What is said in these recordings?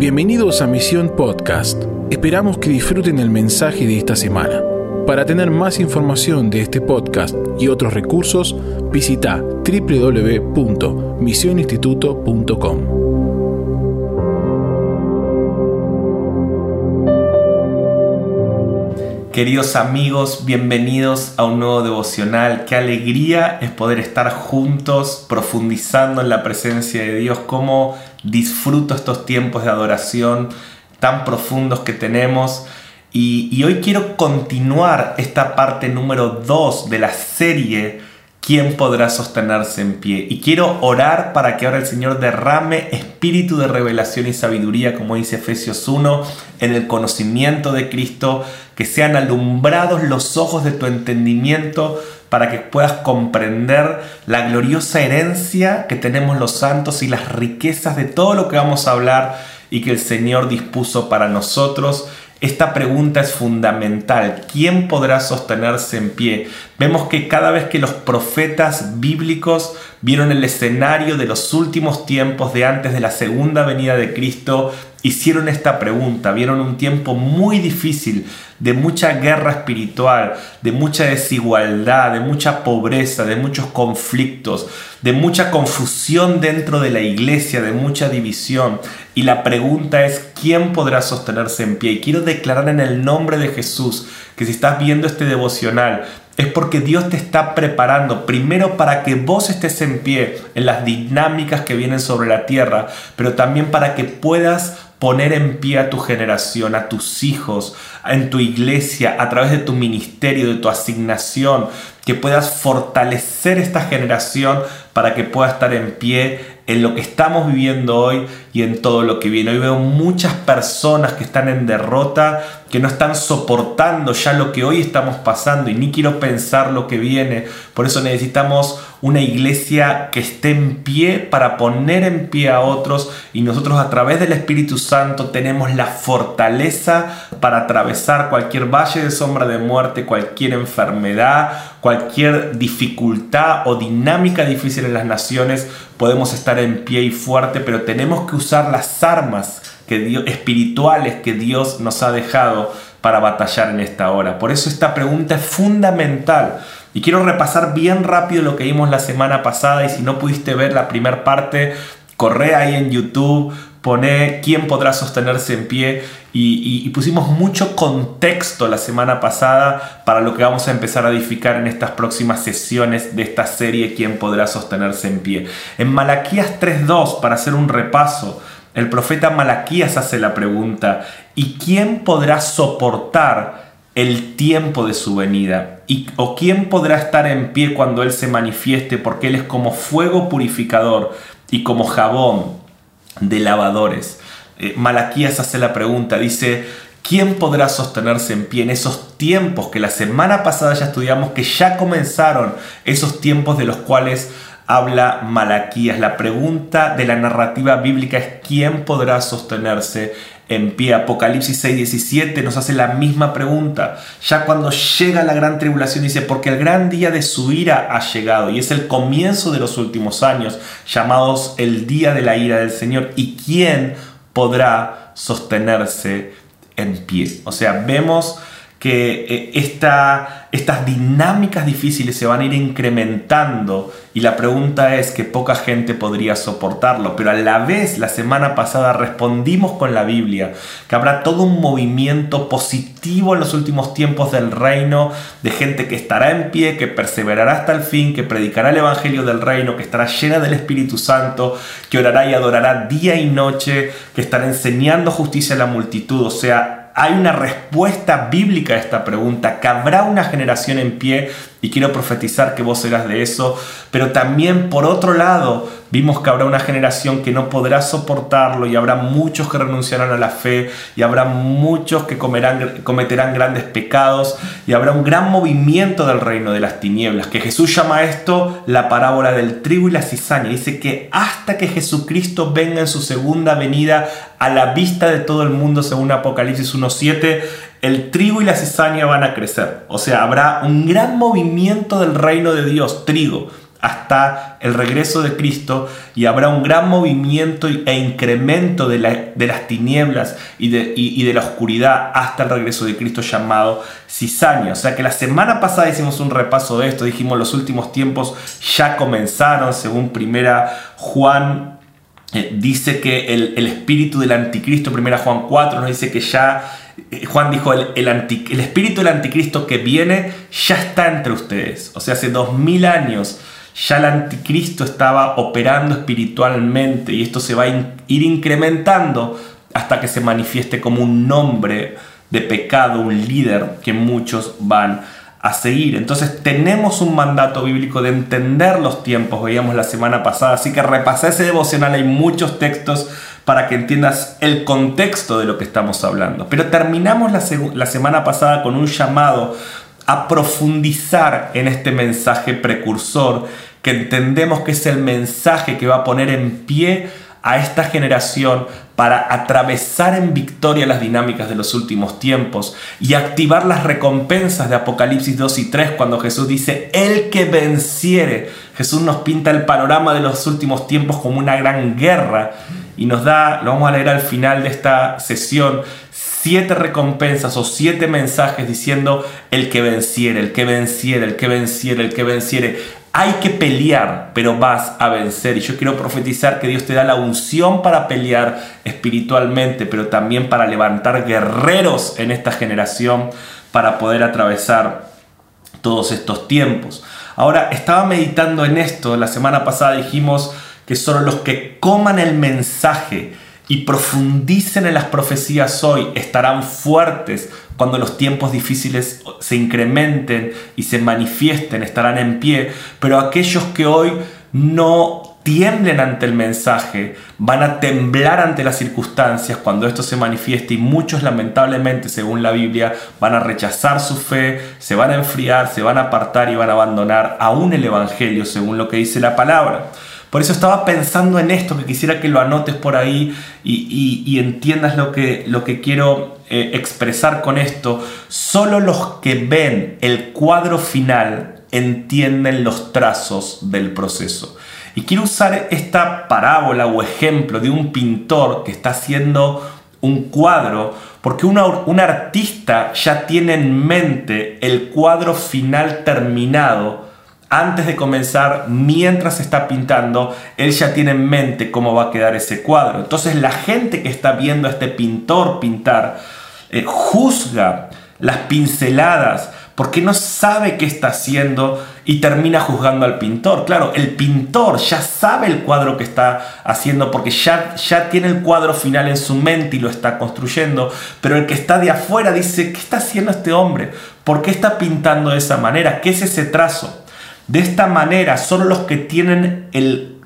Bienvenidos a Misión Podcast. Esperamos que disfruten el mensaje de esta semana. Para tener más información de este podcast y otros recursos, visita www.misioninstituto.com. Queridos amigos, bienvenidos a un nuevo devocional. Qué alegría es poder estar juntos profundizando en la presencia de Dios. Cómo disfruto estos tiempos de adoración tan profundos que tenemos. Y, hoy quiero continuar esta parte número 2 de la serie ¿quién podrá sostenerse en pie? Y quiero orar para que ahora el Señor derrame espíritu de revelación y sabiduría, como dice Efesios 1, en el conocimiento de Cristo, que sean alumbrados los ojos de tu entendimiento para que puedas comprender la gloriosa herencia que tenemos los santos y las riquezas de todo lo que vamos a hablar y que el Señor dispuso para nosotros esta pregunta es fundamental. ¿Quién podrá sostenerse en pie? Vemos que cada vez que los profetas bíblicos vieron el escenario de los últimos tiempos de antes de la segunda venida de Cristo, hicieron esta pregunta, vieron un tiempo muy difícil, de mucha guerra espiritual, de mucha desigualdad, de mucha pobreza, de muchos conflictos, de mucha confusión dentro de la iglesia, de mucha división. Y la pregunta es, ¿quién podrá sostenerse en pie? Y quiero declarar en el nombre de Jesús que si estás viendo este devocional, es porque Dios te está preparando primero para que vos estés en pie en las dinámicas que vienen sobre la tierra, pero también para que puedas poner en pie a tu generación, a tus hijos, en tu iglesia, a través de tu ministerio, de tu asignación, que puedas fortalecer esta generación para que pueda estar en pie en lo que estamos viviendo hoy y en todo lo que viene. Hoy veo muchas personas que están en derrota, que no están soportando ya lo que hoy estamos pasando y ni quiero pensar lo que viene. Por eso necesitamos una iglesia que esté en pie para poner en pie a otros y nosotros a través del Espíritu Santo tenemos la fortaleza para atravesar cualquier valle de sombra de muerte, cualquier enfermedad, cualquier dificultad o dinámica difícil en las naciones. Podemos estar en pie y fuerte, pero tenemos que usar las armas que Dios, espirituales que Dios nos ha dejado para batallar en esta hora. Por eso esta pregunta es fundamental. Y quiero repasar bien rápido lo que vimos la semana pasada y si no pudiste ver la primera parte, corre ahí en YouTube, pone quién podrá sostenerse en pie y, pusimos mucho contexto la semana pasada para lo que vamos a empezar a edificar en estas próximas sesiones de esta serie quién podrá sostenerse en pie. En Malaquías 3.2, para hacer un repaso, el profeta Malaquías hace la pregunta, ¿y quién podrá soportar el tiempo de su venida? ¿Y, ¿O quién podrá estar en pie cuando Él se manifieste? Porque Él es como fuego purificador y como jabón de lavadores. Eh, Malaquías hace la pregunta, dice, ¿quién podrá sostenerse en pie en esos tiempos que la semana pasada ya estudiamos, que ya comenzaron esos tiempos de los cuales habla Malaquías. La pregunta de la narrativa bíblica es ¿quién podrá sostenerse en pie? Apocalipsis 6:17 nos hace la misma pregunta. Ya cuando llega la gran tribulación dice, porque el gran día de su ira ha llegado y es el comienzo de los últimos años, llamados el día de la ira del Señor. ¿Y quién podrá sostenerse en pie? O sea, vemos que eh, estas dinámicas difíciles se van a ir incrementando y la pregunta es que poca gente podría soportarlo, pero a la vez la semana pasada respondimos con la Biblia que habrá todo un movimiento positivo en los últimos tiempos del reino, de gente que estará en pie, que perseverará hasta el fin, que predicará el Evangelio del reino, que estará llena del Espíritu Santo, que orará y adorará día y noche, que estará enseñando justicia a la multitud, o sea, hay una respuesta bíblica a esta pregunta, que habrá una generación en pie y quiero profetizar que vos serás de eso, pero también por otro lado vimos que habrá una generación que no podrá soportarlo y habrá muchos que renunciarán a la fe y habrá muchos que cometerán grandes pecados y habrá un gran movimiento del reino de las tinieblas, que Jesús llama esto la parábola del trigo y la cizaña. Dice que hasta que Jesucristo venga en su segunda venida a la vista de todo el mundo, según Apocalipsis 1.7, el trigo y la cizaña van a crecer. O sea, habrá un gran movimiento del reino de Dios, trigo. hasta el regreso de Cristo y habrá un gran movimiento e incremento de, las tinieblas y de, la oscuridad hasta el regreso de Cristo llamado cizaña. O sea que la semana pasada hicimos un repaso de esto, dijimos los últimos tiempos ya comenzaron, según primera Juan eh, dice que el, espíritu del anticristo, primera Juan 4 nos dice que ya Juan dijo, el, el, espíritu del anticristo que viene ya está entre ustedes. O sea, hace dos mil años ya el anticristo estaba operando espiritualmente y esto se va a ir incrementando hasta que se manifieste como un nombre de pecado, un líder que muchos van a seguir. Entonces tenemos un mandato bíblico de entender los tiempos, veíamos la semana pasada, así que repasé ese devocional, hay muchos textos para que entiendas el contexto de lo que estamos hablando. Pero terminamos la, semana pasada con un llamado a profundizar en este mensaje precursor que entendemos que es el mensaje que va a poner en pie a esta generación para atravesar en victoria las dinámicas de los últimos tiempos y activar las recompensas de Apocalipsis 2 y 3 cuando Jesús dice, el que venciere. Jesús nos pinta el panorama de los últimos tiempos como una gran guerra y nos da, lo vamos a leer al final de esta sesión, siete recompensas o siete mensajes diciendo el que venciere, el que venciere, el que venciere, el que venciere. Hay que pelear, pero vas a vencer. Y yo quiero profetizar que Dios te da la unción para pelear espiritualmente, pero también para levantar guerreros en esta generación para poder atravesar todos estos tiempos. Ahora, estaba meditando en esto. La semana pasada dijimos que solo los que coman el mensaje y profundicen en las profecías hoy estarán fuertes cuando los tiempos difíciles se incrementen y se manifiesten, estarán en pie, pero aquellos que hoy no tiemblen ante el mensaje, van a temblar ante las circunstancias cuando esto se manifieste y muchos lamentablemente, según la Biblia, van a rechazar su fe, se van a enfriar, se van a apartar y van a abandonar aún el Evangelio, según lo que dice la palabra. Por eso estaba pensando en esto, que quisiera que lo anotes por ahí y, entiendas lo que, lo que quiero eh, expresar con esto. Solo los que ven el cuadro final entienden los trazos del proceso. Y quiero usar esta parábola o ejemplo de un pintor que está haciendo un cuadro, porque un artista ya tiene en mente el cuadro final terminado antes de comenzar, mientras está pintando, él ya tiene en mente cómo va a quedar ese cuadro. Entonces la gente que está viendo a este pintor pintar eh, juzga las pinceladas porque no sabe qué está haciendo y termina juzgando al pintor. Claro, el pintor ya sabe el cuadro que está haciendo porque ya, ya tiene el cuadro final en su mente y lo está construyendo, pero el que está de afuera dice, ¿qué está haciendo este hombre? ¿Por qué está pintando de esa manera? ¿Qué es ese trazo? De esta manera, solo los que tienen el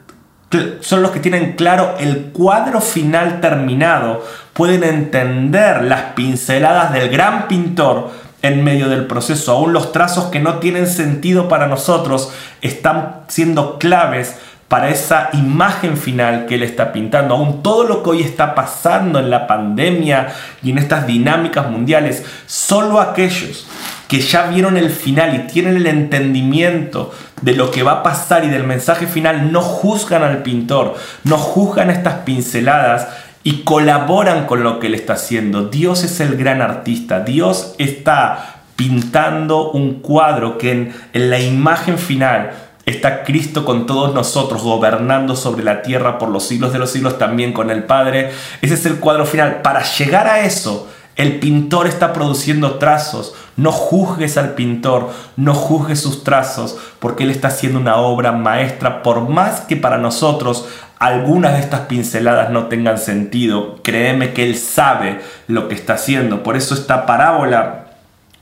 son los que tienen claro el cuadro final terminado, pueden entender las pinceladas del gran pintor en medio del proceso. Aún los trazos que no tienen sentido para nosotros están siendo claves para esa imagen final que él está pintando. Aún todo lo que hoy está pasando en la pandemia y en estas dinámicas mundiales, solo aquellos que ya vieron el final y tienen el entendimiento de lo que va a pasar y del mensaje final, no juzgan al pintor, no juzgan estas pinceladas y colaboran con lo que él está haciendo. Dios es el gran artista, Dios está pintando un cuadro que en, en la imagen final está Cristo con todos nosotros, gobernando sobre la tierra por los siglos de los siglos, también con el Padre. Ese es el cuadro final. Para llegar a eso, el pintor está produciendo trazos. No juzgues al pintor, no juzgues sus trazos, porque él está haciendo una obra maestra, por más que para nosotros algunas de estas pinceladas no tengan sentido. Créeme que él sabe lo que está haciendo. Por eso esta parábola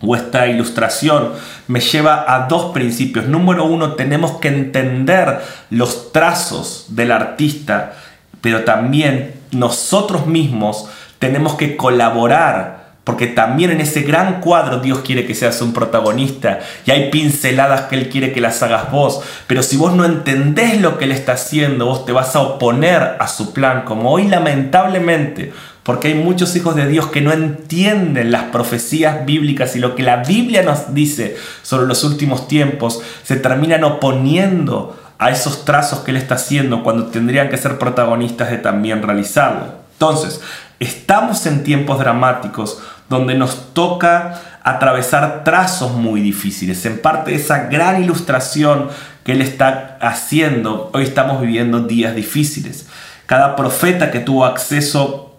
o esta ilustración me lleva a dos principios. Número uno, tenemos que entender los trazos del artista, pero también nosotros mismos tenemos que colaborar, porque también en ese gran cuadro Dios quiere que seas un protagonista y hay pinceladas que Él quiere que las hagas vos, pero si vos no entendés lo que Él está haciendo, vos te vas a oponer a su plan, como hoy lamentablemente porque hay muchos hijos de Dios que no entienden las profecías bíblicas y lo que la Biblia nos dice sobre los últimos tiempos, se terminan oponiendo a esos trazos que Él está haciendo cuando tendrían que ser protagonistas de también realizarlo. Entonces, estamos en tiempos dramáticos donde nos toca atravesar trazos muy difíciles. En parte esa gran ilustración que Él está haciendo, hoy estamos viviendo días difíciles. Cada profeta que tuvo acceso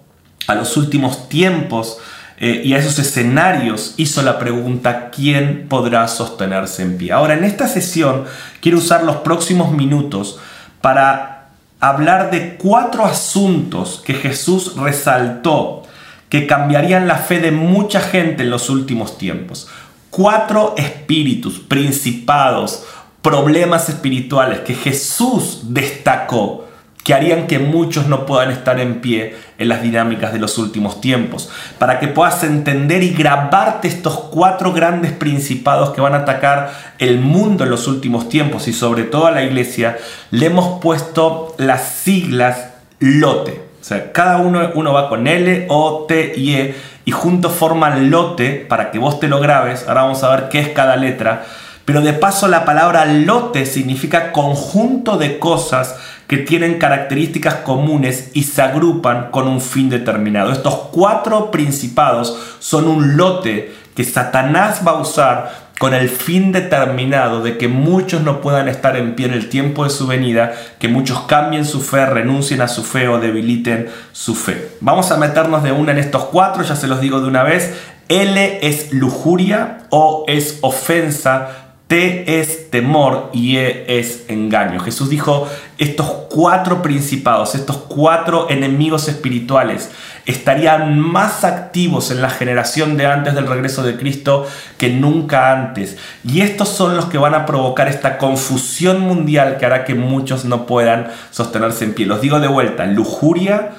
a los últimos tiempos eh, y a esos escenarios hizo la pregunta, ¿quién podrá sostenerse en pie? Ahora, en esta sesión quiero usar los próximos minutos para hablar de cuatro asuntos que Jesús resaltó que cambiarían la fe de mucha gente en los últimos tiempos. Cuatro espíritus, principados, problemas espirituales que Jesús destacó que harían que muchos no puedan estar en pie en las dinámicas de los últimos tiempos, para que puedas entender y grabarte estos cuatro grandes principados que van a atacar el mundo en los últimos tiempos y sobre todo a la iglesia, le hemos puesto las siglas LOTE. O sea, cada uno, uno va con L, O, T y E y juntos forman lote para que vos te lo grabes. Ahora vamos a ver qué es cada letra. Pero de paso la palabra lote significa conjunto de cosas que tienen características comunes y se agrupan con un fin determinado. Estos cuatro principados son un lote que Satanás va a usar con el fin determinado de que muchos no puedan estar en pie en el tiempo de su venida, que muchos cambien su fe, renuncien a su fe o debiliten su fe. Vamos a meternos de una en estos cuatro, ya se los digo de una vez. L es lujuria, O es ofensa, Es temor y E es engaño. Jesús dijo, estos cuatro principados, estos cuatro enemigos espirituales estarían más activos en la generación de antes del regreso de Cristo que nunca antes. Y estos son los que van a provocar esta confusión mundial que hará que muchos no puedan sostenerse en pie. Los digo de vuelta, lujuria,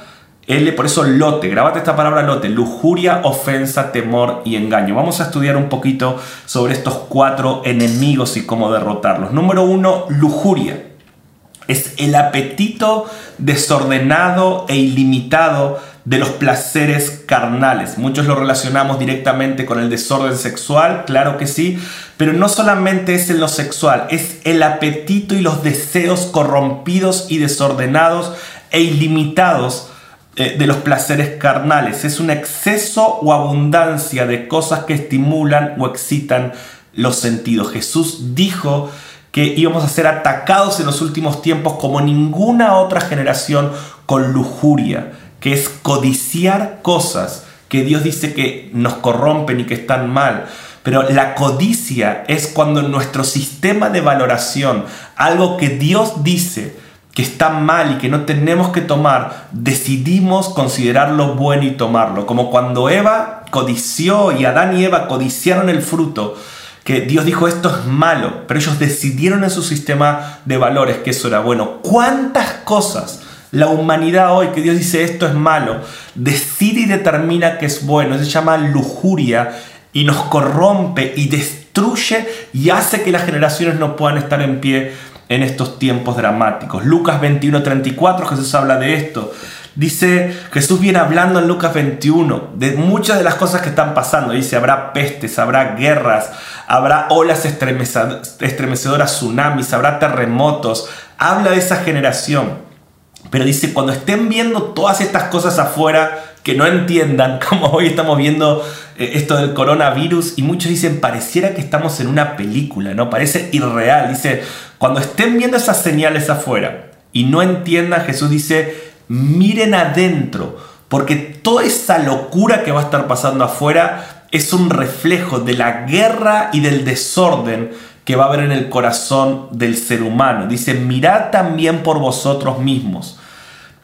L, por eso lote, grabate esta palabra lote, lujuria, ofensa, temor y engaño. Vamos a estudiar un poquito sobre estos cuatro enemigos y cómo derrotarlos. Número uno, lujuria. Es el apetito desordenado e ilimitado de los placeres carnales. Muchos lo relacionamos directamente con el desorden sexual, claro que sí, pero no solamente es en lo sexual, es el apetito y los deseos corrompidos y desordenados e ilimitados eh, de los placeres carnales. Es un exceso o abundancia de cosas que estimulan o excitan los sentidos. Jesús dijo que íbamos a ser atacados en los últimos tiempos como ninguna otra generación con lujuria, que es codiciar cosas que Dios dice que nos corrompen y que están mal. Pero la codicia es cuando nuestro sistema de valoración, algo que Dios dice, que está mal y que no tenemos que tomar, decidimos considerarlo bueno y tomarlo. Como cuando Eva codició y Adán y Eva codiciaron el fruto, que Dios dijo esto es malo, pero ellos decidieron en su sistema de valores que eso era bueno. ¿Cuántas cosas la humanidad hoy que Dios dice esto es malo, decide y determina que es bueno? Se llama lujuria y nos corrompe y destruye y hace que las generaciones no puedan estar en pie en estos tiempos dramáticos. Lucas 21:34 Jesús habla de esto. Dice, Jesús viene hablando en Lucas 21 de muchas de las cosas que están pasando. Dice, habrá pestes, habrá guerras, habrá olas estremecedoras, tsunamis, habrá terremotos. Habla de esa generación. Pero dice, cuando estén viendo todas estas cosas afuera, que no entiendan, como hoy estamos viendo eh, esto del coronavirus, y muchos dicen, pareciera que estamos en una película, ¿no? Parece irreal. Dice, cuando estén viendo esas señales afuera y no entiendan, Jesús dice, miren adentro, porque toda esa locura que va a estar pasando afuera es un reflejo de la guerra y del desorden que va a haber en el corazón del ser humano. Dice, mirad también por vosotros mismos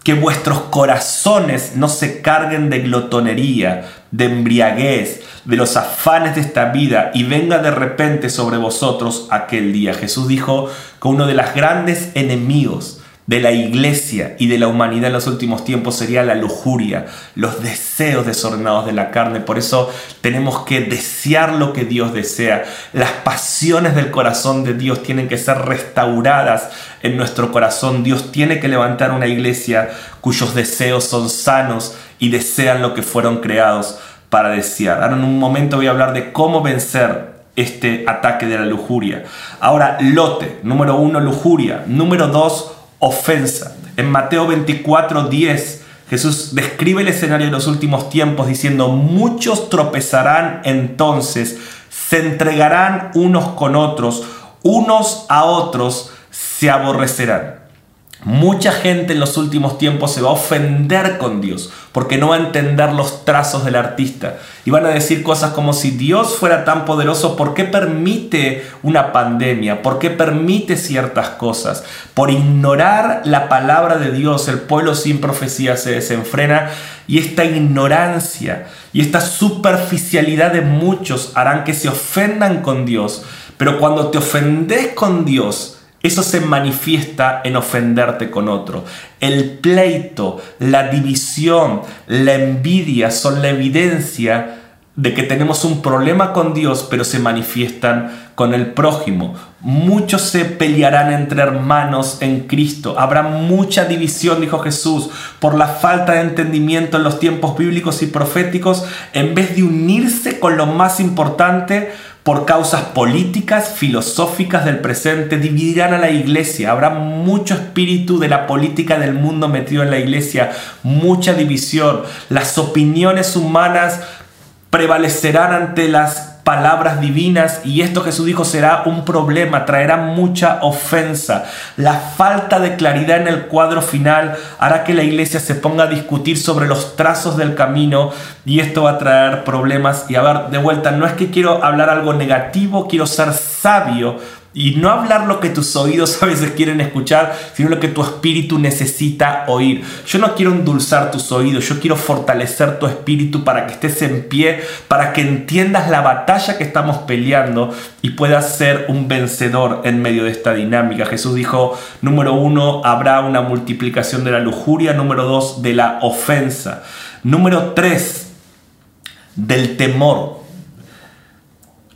que vuestros corazones no se carguen de glotonería, de embriaguez, de los afanes de esta vida y venga de repente sobre vosotros aquel día. Jesús dijo que uno de los grandes enemigos de la iglesia y de la humanidad en los últimos tiempos sería la lujuria, los deseos desordenados de la carne. Por eso tenemos que desear lo que Dios desea. Las pasiones del corazón de Dios tienen que ser restauradas en nuestro corazón. Dios tiene que levantar una iglesia cuyos deseos son sanos y desean lo que fueron creados para desear. Ahora en un momento voy a hablar de cómo vencer este ataque de la lujuria. Ahora, lote, número uno, lujuria. Número dos, ofensa. En Mateo 24, 10, Jesús describe el escenario de los últimos tiempos diciendo, muchos tropezarán entonces, se entregarán unos con otros, unos a otros se aborrecerán. Mucha gente en los últimos tiempos se va a ofender con Dios porque no va a entender los trazos del artista. Y van a decir cosas como si Dios fuera tan poderoso, ¿por qué permite una pandemia? ¿Por qué permite ciertas cosas? Por ignorar la palabra de Dios, el pueblo sin profecía se desenfrena y esta ignorancia y esta superficialidad de muchos harán que se ofendan con Dios. Pero cuando te ofendes con Dios, eso se manifiesta en ofenderte con otro. El pleito, la división, la envidia son la evidencia de que tenemos un problema con Dios, pero se manifiestan con el prójimo. Muchos se pelearán entre hermanos en Cristo. Habrá mucha división, dijo Jesús, por la falta de entendimiento en los tiempos bíblicos y proféticos, en vez de unirse con lo más importante, por causas políticas, filosóficas del presente, dividirán a la iglesia. Habrá mucho espíritu de la política del mundo metido en la iglesia, mucha división. Las opiniones humanas prevalecerán ante las palabras divinas y esto Jesús dijo será un problema, traerá mucha ofensa. La falta de claridad en el cuadro final hará que la iglesia se ponga a discutir sobre los trazos del camino y esto va a traer problemas. Y a ver, de vuelta, no es que quiero hablar algo negativo, quiero ser sabio y no hablar lo que tus oídos a veces quieren escuchar, sino lo que tu espíritu necesita oír. Yo no quiero endulzar tus oídos, yo quiero fortalecer tu espíritu para que estés en pie, para que entiendas la batalla que estamos peleando y puedas ser un vencedor en medio de esta dinámica. Jesús dijo, número uno, habrá una multiplicación de la lujuria, número dos, de la ofensa, número tres, del temor.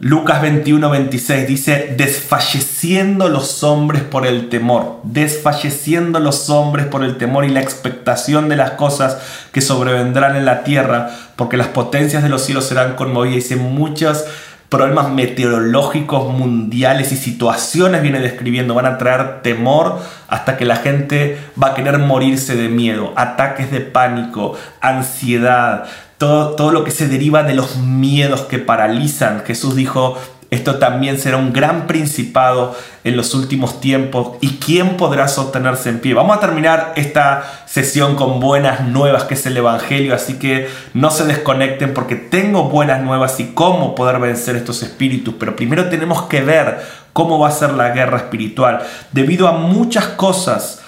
Lucas 21, 26 dice, desfalleciendo los hombres por el temor, desfalleciendo los hombres por el temor y la expectación de las cosas que sobrevendrán en la tierra, porque las potencias de los cielos serán conmovidas. Dice, muchos problemas meteorológicos mundiales y situaciones viene describiendo, van a traer temor hasta que la gente va a querer morirse de miedo, ataques de pánico, ansiedad, todo, lo que se deriva de los miedos que paralizan. Jesús dijo, esto también será un gran principado en los últimos tiempos. ¿Y quién podrá sostenerse en pie? Vamos a terminar esta sesión con buenas nuevas, que es el Evangelio. Así que no se desconecten porque tengo buenas nuevas y cómo poder vencer estos espíritus. Pero primero tenemos que ver cómo va a ser la guerra espiritual. Debido a muchas cosas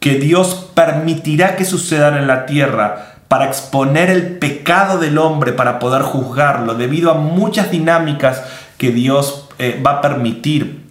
que Dios permitirá que sucedan en la tierra para exponer el pecado del hombre, para poder juzgarlo, debido a muchas dinámicas que Dios eh, va a permitir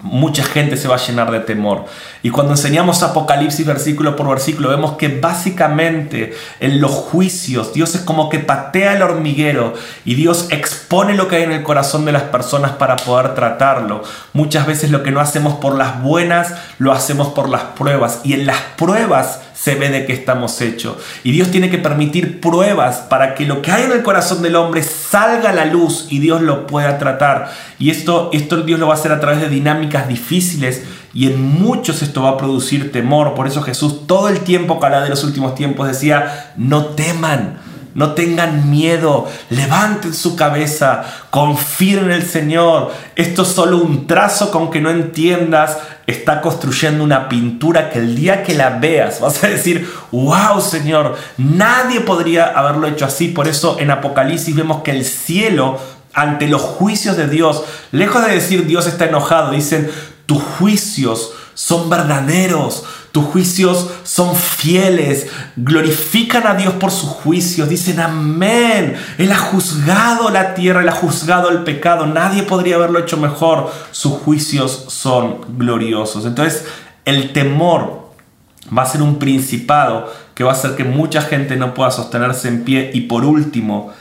mucha gente se va a llenar de temor. Y cuando enseñamos Apocalipsis versículo por versículo, vemos que básicamente en los juicios Dios es como que patea el hormiguero y Dios expone lo que hay en el corazón de las personas para poder tratarlo. Muchas veces lo que no hacemos por las buenas, lo hacemos por las pruebas. Y en las pruebas se ve de qué estamos hechos. Y Dios tiene que permitir pruebas para que lo que hay en el corazón del hombre salga a la luz y Dios lo pueda tratar. Y esto, esto Dios lo va a hacer a través de dinámicas difíciles y en muchos esto va a producir temor. Por eso Jesús todo el tiempo que de los últimos tiempos decía, no teman no tengan miedo, levanten su cabeza, confíen en el Señor. Esto es solo un trazo con que no entiendas. Está construyendo una pintura que el día que la veas vas a decir, wow Señor, nadie podría haberlo hecho así. Por eso en Apocalipsis vemos que el cielo ante los juicios de Dios, lejos de decir Dios está enojado, dicen, tus juicios son verdaderos, tus juicios son fieles, glorifican a Dios por sus juicios, dicen amén. Él ha juzgado la tierra, Él ha juzgado el pecado, nadie podría haberlo hecho mejor. Sus juicios son gloriosos. Entonces, el temor va a ser un principado que va a hacer que mucha gente no pueda sostenerse en pie. Y por último,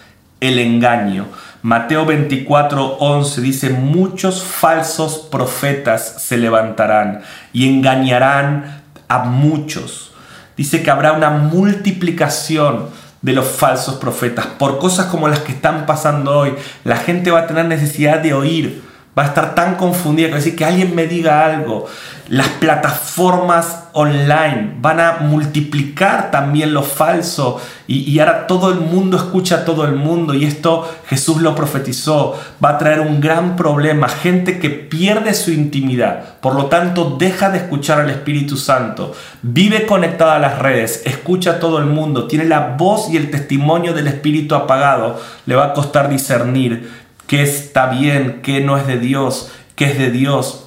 el engaño. Mateo 24, 11 dice, muchos falsos profetas se levantarán y engañarán a muchos. Dice que habrá una multiplicación de los falsos profetas, por cosas como las que están pasando hoy. La gente va a tener necesidad de oír, va a estar tan confundida que decir que alguien me diga algo. Las plataformas online van a multiplicar también lo falso y, ahora todo el mundo escucha a todo el mundo y esto Jesús lo profetizó. Va a traer un gran problema, gente que pierde su intimidad, por lo tanto deja de escuchar al Espíritu Santo, vive conectada a las redes, escucha a todo el mundo, tiene la voz y el testimonio del Espíritu apagado, le va a costar discernir qué está bien, qué no es de Dios, qué es de Dios.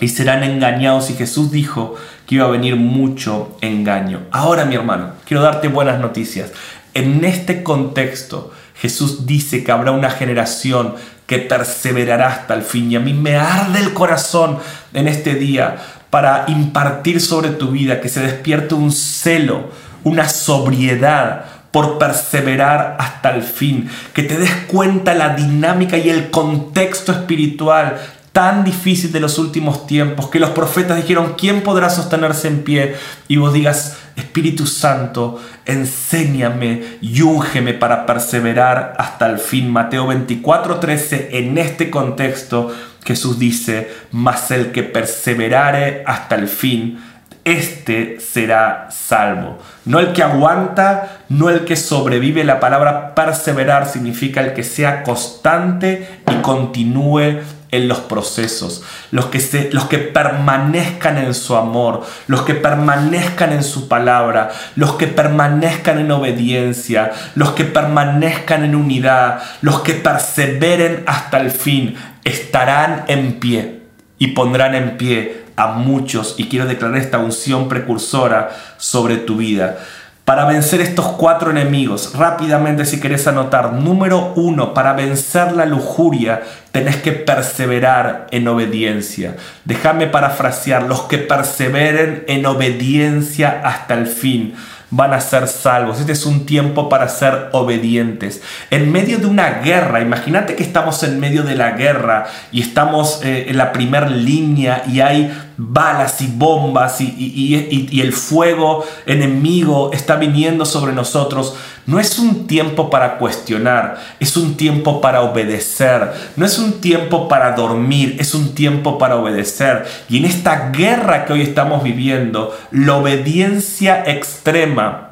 Y serán engañados. Y Jesús dijo iba a venir mucho engaño. Ahora, mi hermano, quiero darte buenas noticias. En este contexto, Jesús dice que habrá una generación que perseverará hasta el fin. Y a mí me arde el corazón en este día para impartir sobre tu vida, que se despierte un celo, una sobriedad por perseverar hasta el fin, que te des cuenta la dinámica y el contexto espiritual tan difícil de los últimos tiempos, que los profetas dijeron, ¿quién podrá sostenerse en pie? Y vos digas, Espíritu Santo, enséñame y úngeme para perseverar hasta el fin. Mateo 24:13, en este contexto, Jesús dice, mas el que perseverare hasta el fin, este será salvo. No el que aguanta, no el que sobrevive. La palabra perseverar significa el que sea constante y continúe en los procesos, los que, se, los que permanezcan en su amor, los que permanezcan en su palabra, los que permanezcan en obediencia, los que permanezcan en unidad, los que perseveren hasta el fin, estarán en pie y pondrán en pie a muchos y quiero declarar esta unción precursora sobre tu vida. Para vencer estos cuatro enemigos, rápidamente si querés anotar, número uno, para vencer la lujuria tenés que perseverar en obediencia. Déjame parafrasear, los que perseveren en obediencia hasta el fin van a ser salvos. Este es un tiempo para ser obedientes. En medio de una guerra, imagínate que estamos en medio de la guerra y estamos eh, en la primera línea y hay balas y bombas y, el fuego enemigo está viniendo sobre nosotros, no es un tiempo para cuestionar, es un tiempo para obedecer, no es un tiempo para dormir, es un tiempo para obedecer. Y en esta guerra que hoy estamos viviendo, la obediencia extrema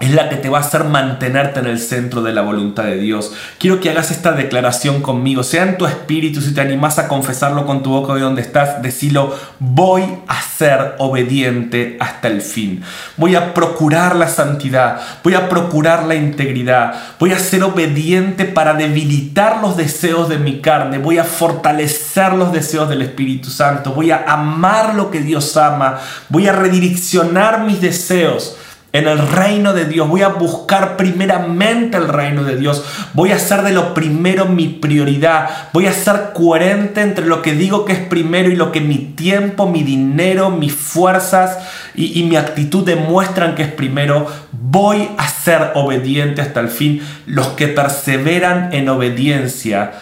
es la que te va a hacer mantenerte en el centro de la voluntad de Dios. Quiero que hagas esta declaración conmigo, sea en tu espíritu, si te animas a confesarlo con tu boca de donde estás, decilo, voy a ser obediente hasta el fin. Voy a procurar la santidad, voy a procurar la integridad, voy a ser obediente para debilitar los deseos de mi carne, voy a fortalecer los deseos del Espíritu Santo, voy a amar lo que Dios ama, voy a redireccionar mis deseos en el reino de Dios. Voy a buscar primeramente el reino de Dios. Voy a hacer de lo primero mi prioridad. Voy a ser coherente entre lo que digo que es primero y lo que mi tiempo, mi dinero, mis fuerzas y, y mi actitud demuestran que es primero. Voy a ser obediente hasta el fin. Los que perseveran en obediencia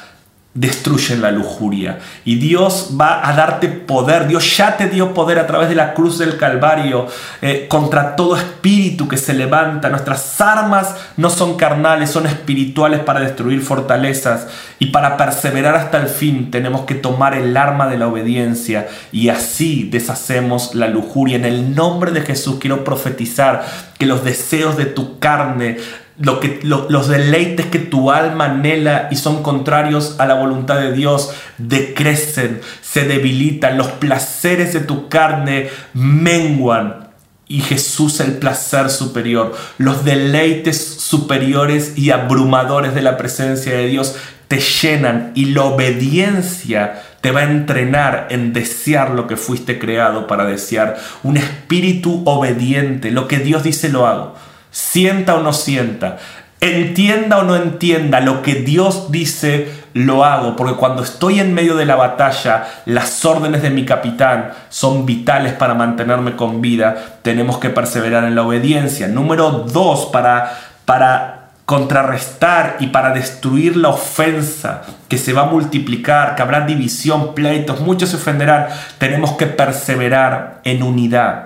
destruyen la lujuria. Y Dios va a darte poder. Dios ya te dio poder a través de la cruz del Calvario eh, contra todo espíritu que se levanta. Nuestras armas no son carnales, son espirituales para destruir fortalezas. Y para perseverar hasta el fin tenemos que tomar el arma de la obediencia y así deshacemos la lujuria. En el nombre de Jesús quiero profetizar que los deseos de tu carne lo que, los deleites que tu alma anhela y son contrarios a la voluntad de Dios decrecen, se debilitan, los placeres de tu carne menguan y Jesús el placer superior, los deleites superiores y abrumadores de la presencia de Dios te llenan y la obediencia te va a entrenar en desear lo que fuiste creado para desear, un espíritu obediente, lo que Dios dice lo hago sienta o no sienta, entienda o no entienda lo que Dios dice, lo hago, porque cuando estoy en medio de la batalla, las órdenes de mi capitán son vitales para mantenerme con vida, tenemos que perseverar en la obediencia. Número dos, para, para contrarrestar y para destruir la ofensa que se va a multiplicar, que habrá división, pleitos, muchos se ofenderán, tenemos que perseverar en unidad.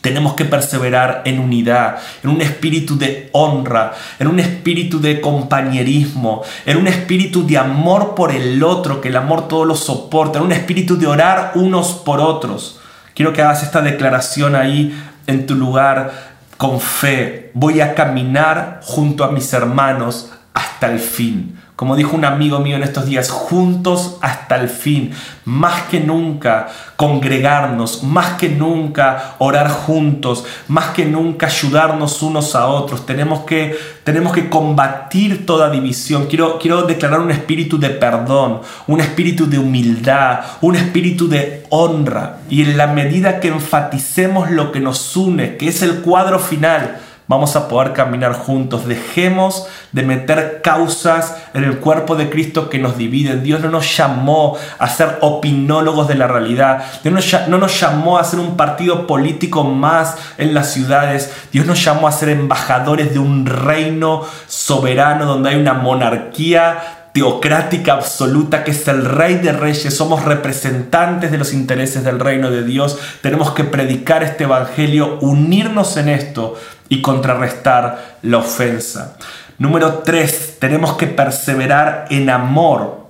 Tenemos que perseverar en unidad, en un espíritu de honra, en un espíritu de compañerismo, en un espíritu de amor por el otro, que el amor todo lo soporta, en un espíritu de orar unos por otros. Quiero que hagas esta declaración ahí en tu lugar con fe. Voy a caminar junto a mis hermanos hasta el fin. Como dijo un amigo mío en estos días, juntos hasta el fin, más que nunca congregarnos, más que nunca orar juntos, más que nunca ayudarnos unos a otros. Tenemos que, tenemos que combatir toda división. Quiero, quiero declarar un espíritu de perdón, un espíritu de humildad, un espíritu de honra. Y en la medida que enfaticemos lo que nos une, que es el cuadro final, vamos a poder caminar juntos. Dejemos de meter causas en el cuerpo de Cristo que nos dividen. Dios no nos llamó a ser opinólogos de la realidad. Dios no nos llamó a ser un partido político más en las ciudades. Dios nos llamó a ser embajadores de un reino soberano donde hay una monarquía teocrática absoluta que es el rey de reyes, somos representantes de los intereses del reino de Dios, tenemos que predicar este evangelio, unirnos en esto y contrarrestar la ofensa. Número 3, tenemos que perseverar en amor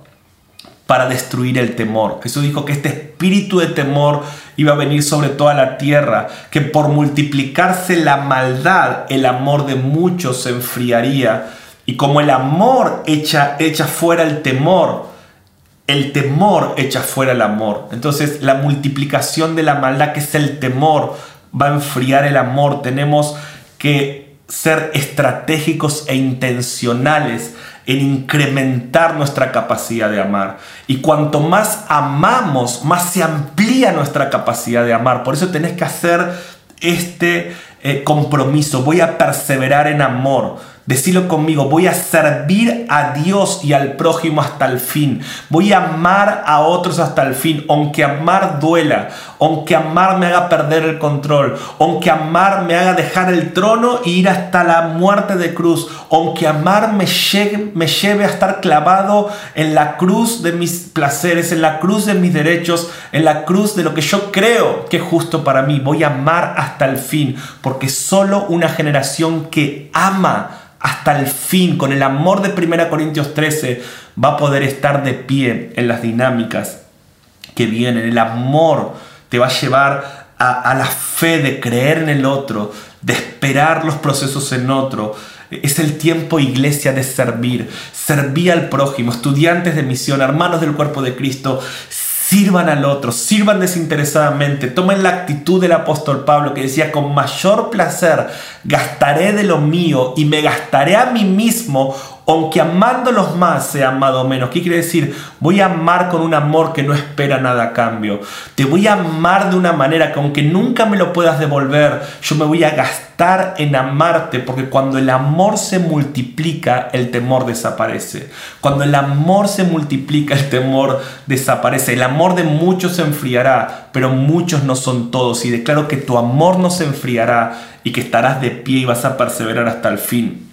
para destruir el temor. Jesús dijo que este espíritu de temor iba a venir sobre toda la tierra, que por multiplicarse la maldad, el amor de muchos se enfriaría y como el amor echa, echa fuera el temor, el temor echa fuera el amor. Entonces la multiplicación de la maldad, que es el temor, va a enfriar el amor. Tenemos que ser estratégicos e intencionales en incrementar nuestra capacidad de amar. Y cuanto más amamos, más se amplía nuestra capacidad de amar. Por eso tenés que hacer este eh, compromiso. Voy a perseverar en amor Decilo conmigo, voy a servir a Dios y al prójimo hasta el fin. Voy a amar a otros hasta el fin, aunque amar duela, aunque amar me haga perder el control, aunque amar me haga dejar el trono e ir hasta la muerte de cruz, aunque amar me lleve, me lleve a estar clavado en la cruz de mis placeres, en la cruz de mis derechos, en la cruz de lo que yo creo que es justo para mí. Voy a amar hasta el fin, porque solo una generación que ama hasta el fin, con el amor de 1 Corintios 13, va a poder estar de pie en las dinámicas que vienen. El amor te va a llevar a, la fe de creer en el otro, de esperar los procesos en otro. Es el tiempo, iglesia, de servir. Servir al prójimo, estudiantes de misión, hermanos del cuerpo de Cristo sirvan al otro, sirvan desinteresadamente, tomen la actitud del apóstol Pablo que decía, con mayor placer gastaré de lo mío y me gastaré a mí mismo aunque amándolos más sea amado menos. ¿Qué quiere decir? Voy a amar con un amor que no espera nada a cambio. Te voy a amar de una manera que aunque nunca me lo puedas devolver, yo me voy a gastar en amarte, porque cuando el amor se multiplica, el temor desaparece. Cuando el amor se multiplica, el temor desaparece. El amor de muchos se enfriará, pero muchos no son todos. Y declaro que tu amor no se enfriará y que estarás de pie y vas a perseverar hasta el fin.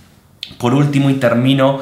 Por último y termino,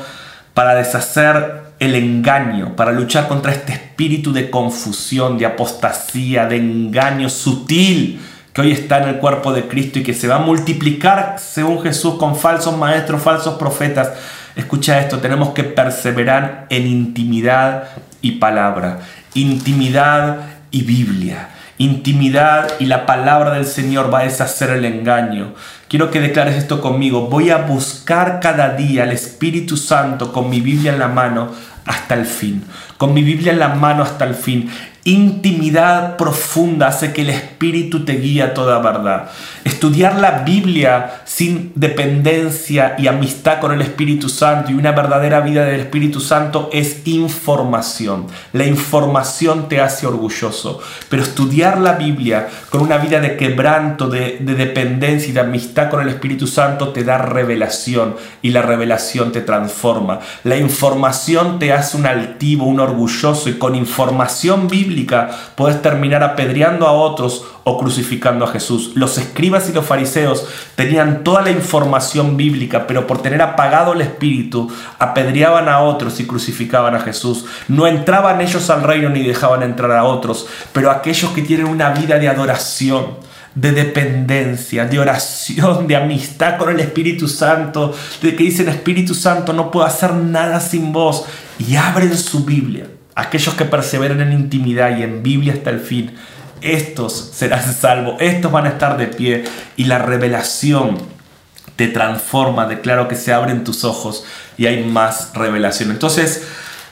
para deshacer el engaño, para luchar contra este espíritu de confusión, de apostasía, de engaño sutil que hoy está en el cuerpo de Cristo y que se va a multiplicar según Jesús con falsos maestros, falsos profetas. Escucha esto, tenemos que perseverar en intimidad y palabra, intimidad y Biblia. Intimidad y la palabra del Señor va a deshacer el engaño. Quiero que declares esto conmigo. Voy a buscar cada día al Espíritu Santo con mi Biblia en la mano hasta el fin. Con mi Biblia en la mano hasta el fin. Intimidad profunda hace que el Espíritu te guíe a toda verdad. Estudiar la Biblia sin dependencia y amistad con el Espíritu Santo y una verdadera vida del Espíritu Santo es información. La información te hace orgulloso. Pero estudiar la Biblia con una vida de quebranto, de, de dependencia y de amistad con el Espíritu Santo te da revelación y la revelación te transforma. La información te hace un altivo, un orgulloso y con información bíblica puedes terminar apedreando a otros o crucificando a Jesús. Los escribas y los fariseos tenían toda la información bíblica, pero por tener apagado el espíritu, apedreaban a otros y crucificaban a Jesús. No entraban ellos al reino ni dejaban entrar a otros, pero aquellos que tienen una vida de adoración, de dependencia, de oración, de amistad con el Espíritu Santo, de que dicen Espíritu Santo, no puedo hacer nada sin vos, y abren su Biblia. Aquellos que perseveran en intimidad y en Biblia hasta el fin, estos serán salvos, estos van a estar de pie y la revelación te transforma, declaro que se abren tus ojos y hay más revelación. Entonces,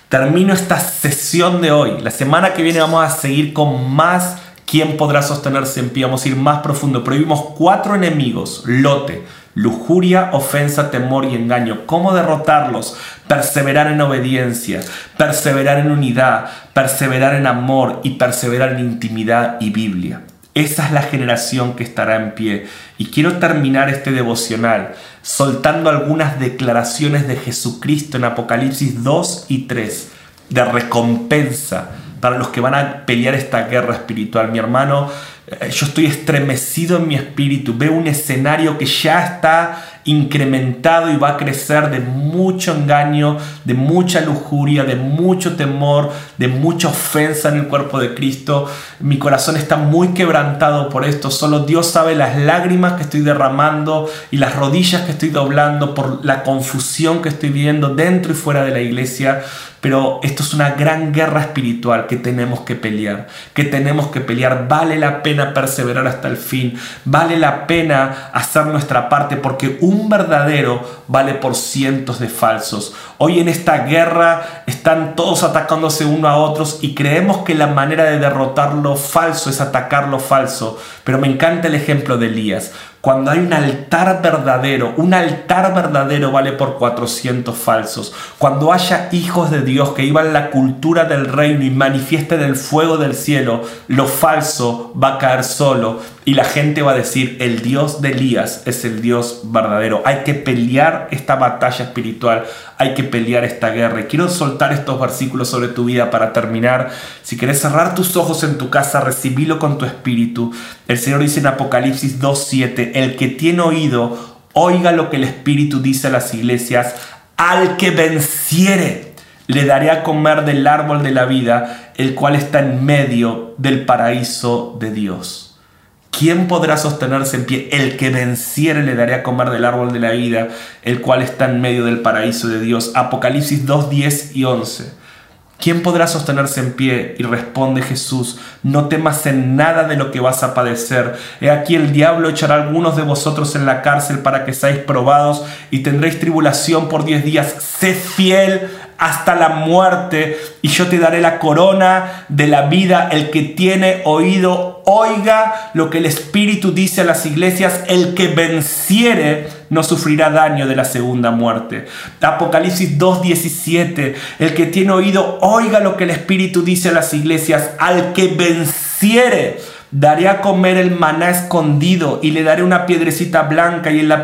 termino esta sesión de hoy. La semana que viene vamos a seguir con más quién podrá sostenerse en pie. Vamos a ir más profundo. Prohibimos cuatro enemigos. Lote, lujuria, ofensa, temor y engaño. ¿Cómo derrotarlos? Perseverar en obediencia, perseverar en unidad, perseverar en amor y perseverar en intimidad y Biblia. Esa es la generación que estará en pie. Y quiero terminar este devocional soltando algunas declaraciones de Jesucristo en Apocalipsis 2 y 3 de recompensa para los que van a pelear esta guerra espiritual. Mi hermano, yo estoy estremecido en mi espíritu. Veo un escenario que ya está incrementado y va a crecer de mucho engaño, de mucha lujuria, de mucho temor, de mucha ofensa en el cuerpo de Cristo. Mi corazón está muy quebrantado por esto. Solo Dios sabe las lágrimas que estoy derramando y las rodillas que estoy doblando por la confusión que estoy viendo dentro y fuera de la iglesia. Pero esto es una gran guerra espiritual que tenemos que pelear, que tenemos que pelear. Vale la pena perseverar hasta el fin, vale la pena hacer nuestra parte porque un verdadero vale por cientos de falsos. Hoy en esta guerra están todos atacándose uno a otros y creemos que la manera de derrotar lo falso es atacar lo falso. Pero me encanta el ejemplo de Elías. Cuando hay un altar verdadero, un altar verdadero vale por 400 falsos. Cuando haya hijos de Dios que iban la cultura del reino y manifiesten el fuego del cielo, lo falso va a caer solo y la gente va a decir, el Dios de Elías es el Dios verdadero. Hay que pelear esta batalla espiritual, hay que pelear esta guerra. Y quiero soltar estos versículos sobre tu vida para terminar. Si quieres cerrar tus ojos en tu casa, recibilo con tu espíritu. El Señor dice en Apocalipsis 2.7, el que tiene oído, oiga lo que el Espíritu dice a las iglesias, al que venciere, le daré a comer del árbol de la vida, el cual está en medio del paraíso de Dios. ¿Quién podrá sostenerse en pie? El que venciere le daré a comer del árbol de la vida, el cual está en medio del paraíso de Dios. Apocalipsis 2, 10 y 11. ¿Quién podrá sostenerse en pie? Y responde Jesús, no temas en nada de lo que vas a padecer. He aquí el diablo echará a algunos de vosotros en la cárcel para que seáis probados y tendréis tribulación por diez días. Sé fiel hasta la muerte y yo te daré la corona de la vida. El que tiene oído, oiga lo que el Espíritu dice a las iglesias. El que venciere no sufrirá daño de la segunda muerte. Apocalipsis 2.17. El que tiene oído, oiga lo que el Espíritu dice a las iglesias. Al que venciere Daré a comer el maná escondido y le daré una piedrecita blanca y en la,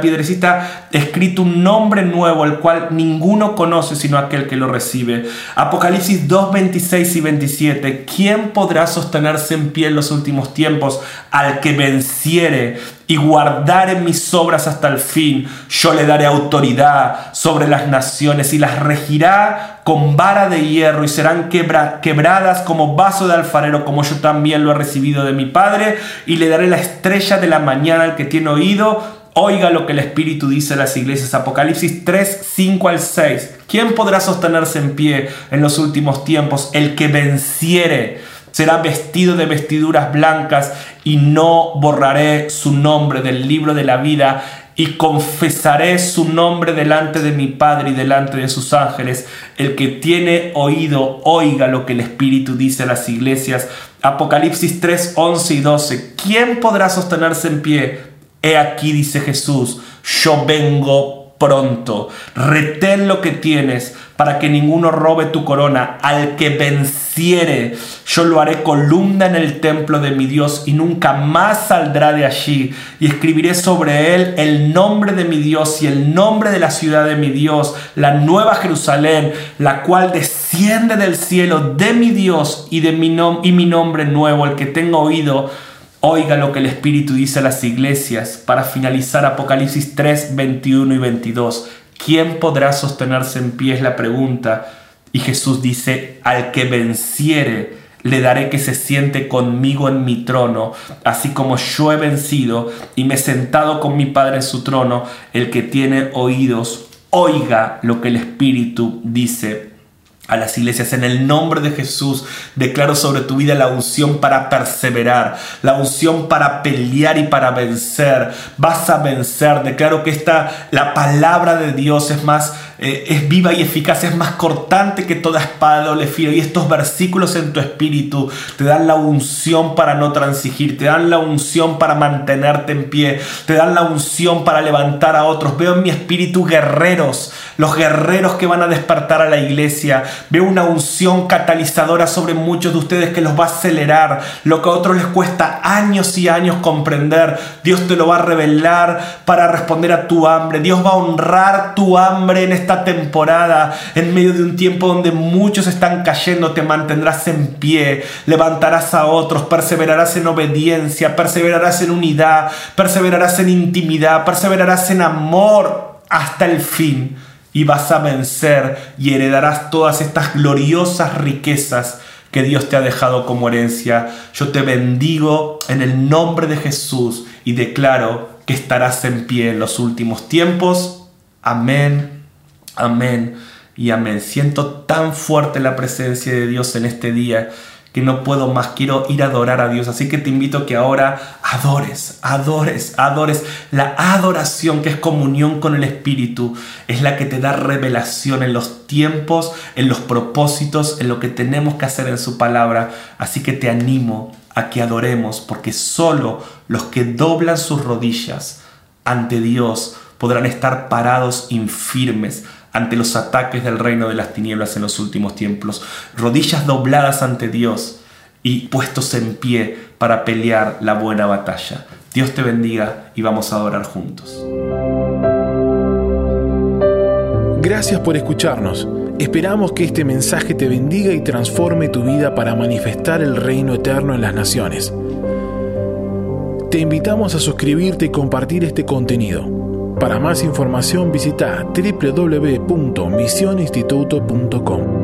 piedrecita escrito un nombre nuevo, el cual ninguno conoce sino aquel que lo recibe. Apocalipsis 2, 26 y 27. ¿Quién podrá sostenerse en pie en los últimos tiempos? Al que venciere y guardar en mis obras hasta el fin. Yo le daré autoridad sobre las naciones y las regirá con vara de hierro y serán quebradas como vaso de alfarero, como yo también lo he recibido de mi Padre. Y le daré la estrella de la mañana al que tiene oído. Oiga lo que el Espíritu dice a las iglesias. Apocalipsis 3, 5 al 6. ¿Quién podrá sostenerse en pie en los últimos tiempos? El que venciere será vestido de vestiduras blancas y no borraré su nombre del libro de la vida y confesaré su nombre delante de mi Padre y delante de sus ángeles. El que tiene oído, oiga lo que el Espíritu dice a las iglesias. Apocalipsis 3, 11 y 12. ¿Quién podrá sostenerse en pie? He aquí, dice Jesús, yo vengo pronto. Retén lo que tienes para que ninguno robe tu corona. Al que venciere, yo lo haré columna en el templo de mi Dios y nunca más saldrá de allí. Y escribiré sobre él el nombre de mi Dios y el nombre de la ciudad de mi Dios, la nueva Jerusalén, la cual desciende del cielo de mi Dios y de mi, y mi nombre nuevo, el que tenga oído Oiga lo que el Espíritu dice a las iglesias para finalizar Apocalipsis 3, 21 y 22. ¿Quién podrá sostenerse en pie? Es la pregunta. Y Jesús dice, al que venciere, le daré que se siente conmigo en mi trono, así como yo he vencido y me he sentado con mi Padre en su trono, el que tiene oídos, oiga lo que el Espíritu dice a las iglesias. En el nombre de Jesús declaro sobre tu vida la unción para perseverar, la unción para pelear y para vencer. Vas a vencer. Declaro que esta, la palabra de Dios es más, eh, es viva y eficaz, es más cortante que toda espada de doble. Y estos versículos en tu espíritu te dan la unción para no transigir, te dan la unción para mantenerte en pie, te dan la unción para levantar a otros. Veo en mi espíritu guerreros, los guerreros que van a despertar a la iglesia Veo una unción catalizadora sobre muchos de ustedes que los va a acelerar. Lo que a otros les cuesta años y años comprender, Dios te lo va a revelar para responder a tu hambre. Dios va a honrar tu hambre en esta temporada, en medio de un tiempo donde muchos están cayendo. Te mantendrás en pie, levantarás a otros, perseverarás en obediencia, perseverarás en unidad, perseverarás en intimidad, perseverarás en amor hasta el fin y vas a vencer y heredarás todas estas gloriosas riquezas que Dios te ha dejado como herencia. Yo te bendigo en el nombre de Jesús y declaro que estarás en pie en los últimos tiempos. Amén, amén y amén. Siento tan fuerte la presencia de Dios en este día que no puedo más, quiero ir a adorar a Dios. Así que te invito a que ahora adores, adores, adores. La adoración que es comunión con el Espíritu es la que te da revelación en los tiempos, en los propósitos, en lo que tenemos que hacer en su palabra. Así que te animo a que adoremos, porque solo los que doblan sus rodillas ante Dios podrán estar parados infirmes ante los ataques del reino de las tinieblas en los últimos tiempos, rodillas dobladas ante Dios y puestos en pie para pelear la buena batalla. Dios te bendiga y vamos a adorar juntos. Gracias por escucharnos. Esperamos que este mensaje te bendiga y transforme tu vida para manifestar el reino eterno en las naciones. Te invitamos a suscribirte y compartir este contenido. Para más información visita www.misioninstituto.com.